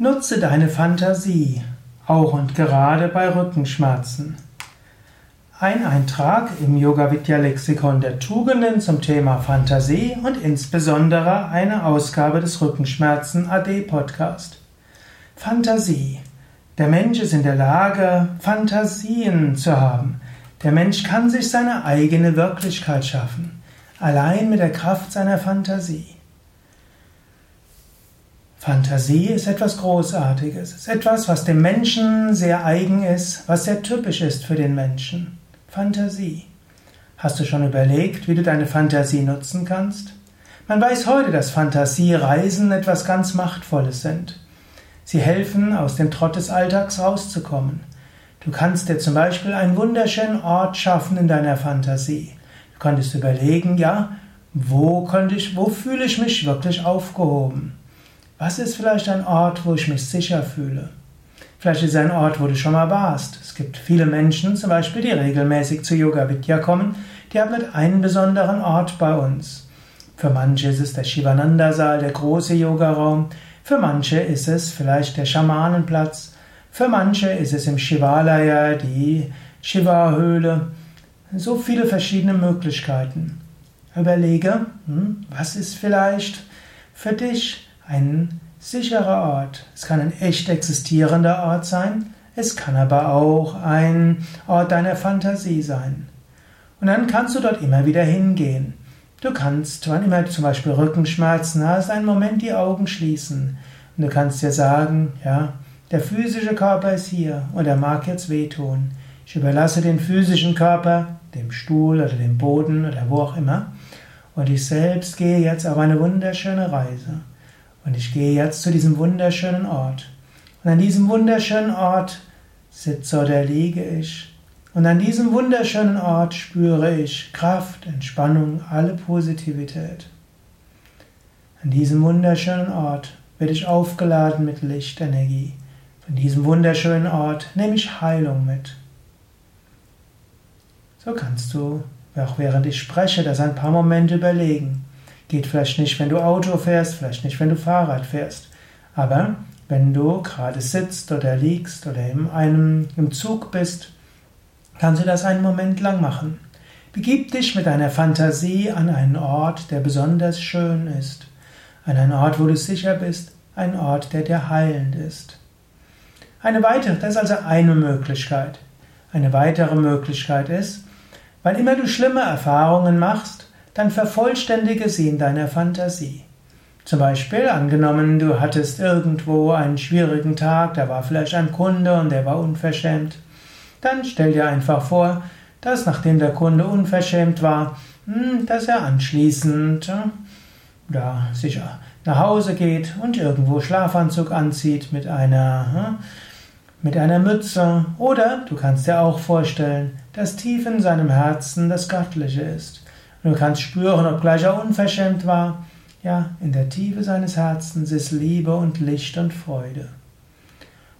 Nutze deine Fantasie, auch und gerade bei Rückenschmerzen. Ein Eintrag im Yoga Vidya Lexikon der Tugenden zum Thema Fantasie und insbesondere eine Ausgabe des Rückenschmerzen AD Podcast. Fantasie. Der Mensch ist in der Lage, Fantasien zu haben. Der Mensch kann sich seine eigene Wirklichkeit schaffen, allein mit der Kraft seiner Fantasie. Fantasie ist etwas Großartiges, ist etwas, was dem Menschen sehr eigen ist, was sehr typisch ist für den Menschen. Fantasie. Hast du schon überlegt, wie du deine Fantasie nutzen kannst? Man weiß heute, dass Fantasiereisen etwas ganz Machtvolles sind. Sie helfen, aus dem Trott des Alltags rauszukommen. Du kannst dir zum Beispiel einen wunderschönen Ort schaffen in deiner Fantasie. Du könntest überlegen, ja, wo könnte ich, wo fühle ich mich wirklich aufgehoben? Was ist vielleicht ein Ort, wo ich mich sicher fühle? Vielleicht ist es ein Ort, wo du schon mal warst. Es gibt viele Menschen, zum Beispiel, die regelmäßig zu Yoga Vidya kommen, die haben nicht einen besonderen Ort bei uns. Für manche ist es der Shivananda-Saal, der große Yogaraum. Für manche ist es vielleicht der Schamanenplatz. Für manche ist es im Shivalaya die Shiva-Höhle. So viele verschiedene Möglichkeiten. Überlege, hm, was ist vielleicht für dich ein sicherer Ort. Es kann ein echt existierender Ort sein, es kann aber auch ein Ort deiner Fantasie sein. Und dann kannst du dort immer wieder hingehen. Du kannst, wann immer du zum Beispiel Rückenschmerzen hast, einen Moment die Augen schließen. Und du kannst dir sagen, ja, der physische Körper ist hier und er mag jetzt wehtun. Ich überlasse den physischen Körper dem Stuhl oder dem Boden oder wo auch immer. Und ich selbst gehe jetzt auf eine wunderschöne Reise. Und ich gehe jetzt zu diesem wunderschönen Ort. Und an diesem wunderschönen Ort sitze oder liege ich. Und an diesem wunderschönen Ort spüre ich Kraft, Entspannung, alle Positivität. An diesem wunderschönen Ort werde ich aufgeladen mit Lichtenergie. Von diesem wunderschönen Ort nehme ich Heilung mit. So kannst du, auch während ich spreche, das ein paar Momente überlegen. Geht vielleicht nicht, wenn du Auto fährst, vielleicht nicht, wenn du Fahrrad fährst. Aber wenn du gerade sitzt oder liegst oder in einem, im Zug bist, kannst du das einen Moment lang machen. Begib dich mit deiner Fantasie an einen Ort, der besonders schön ist. An einen Ort, wo du sicher bist, ein Ort, der dir heilend ist. Eine weitere, das ist also eine Möglichkeit. Eine weitere Möglichkeit ist, weil immer du schlimme Erfahrungen machst, dann vervollständige sie in deiner Fantasie. Zum Beispiel, angenommen, du hattest irgendwo einen schwierigen Tag, da war vielleicht ein Kunde und der war unverschämt. Dann stell dir einfach vor, dass nachdem der Kunde unverschämt war, hm, dass er anschließend ja, sich nach Hause geht und irgendwo Schlafanzug anzieht mit einer, mit einer Mütze. Oder du kannst dir auch vorstellen, dass tief in seinem Herzen das Göttliche ist. Du kannst spüren, obgleich er unverschämt war, ja, in der Tiefe seines Herzens ist Liebe und Licht und Freude.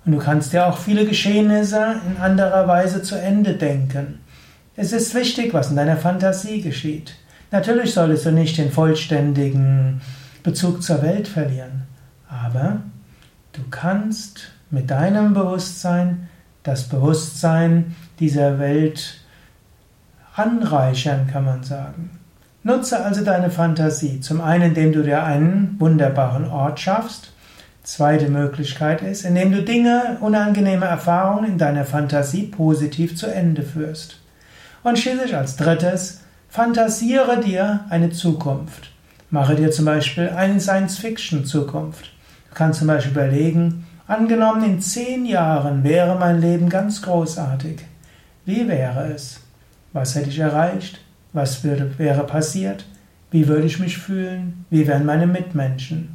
Und du kannst dir auch viele Geschehnisse in anderer Weise zu Ende denken. Es ist wichtig, was in deiner Fantasie geschieht. Natürlich solltest du nicht den vollständigen Bezug zur Welt verlieren, aber du kannst mit deinem Bewusstsein das Bewusstsein dieser Welt anreichern, kann man sagen. Nutze also deine Fantasie. Zum einen, indem du dir einen wunderbaren Ort schaffst. Zweite Möglichkeit ist, indem du Dinge, unangenehme Erfahrungen in deiner Fantasie positiv zu Ende führst. Und schließlich als drittes, fantasiere dir eine Zukunft. Mache dir zum Beispiel eine Science-Fiction-Zukunft. Du kannst zum Beispiel überlegen, angenommen in zehn Jahren wäre mein Leben ganz großartig. Wie wäre es? Was hätte ich erreicht? Was würde, wäre passiert? Wie würde ich mich fühlen? Wie wären meine Mitmenschen?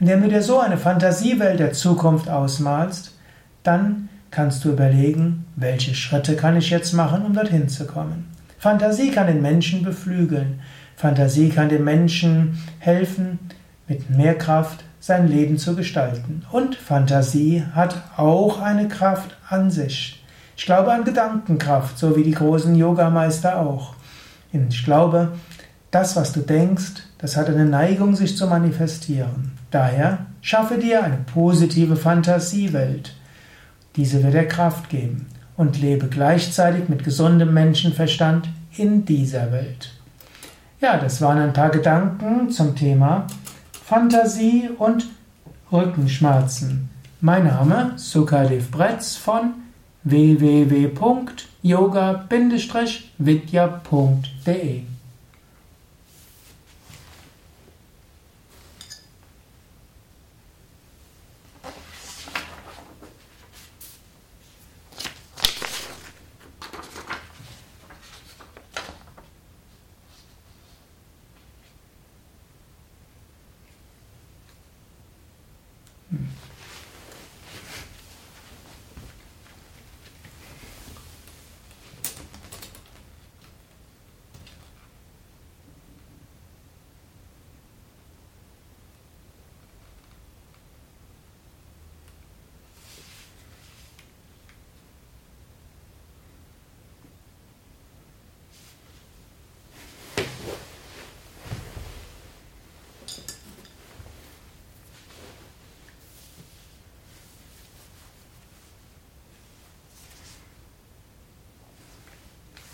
Indem du dir so eine Fantasiewelt der Zukunft ausmalst, dann kannst du überlegen, welche Schritte kann ich jetzt machen, um dorthin zu kommen. Fantasie kann den Menschen beflügeln. Fantasie kann dem Menschen helfen, mit mehr Kraft sein Leben zu gestalten. Und Fantasie hat auch eine Kraft an sich. Ich glaube an Gedankenkraft, so wie die großen Yogameister auch. Ich glaube, das, was du denkst, das hat eine Neigung, sich zu manifestieren. Daher schaffe dir eine positive Fantasiewelt. Diese wird dir Kraft geben und lebe gleichzeitig mit gesundem Menschenverstand in dieser Welt. Ja, das waren ein paar Gedanken zum Thema Fantasie und Rückenschmerzen. Mein Name Sukadev Bretz von www.yoga-vidya.de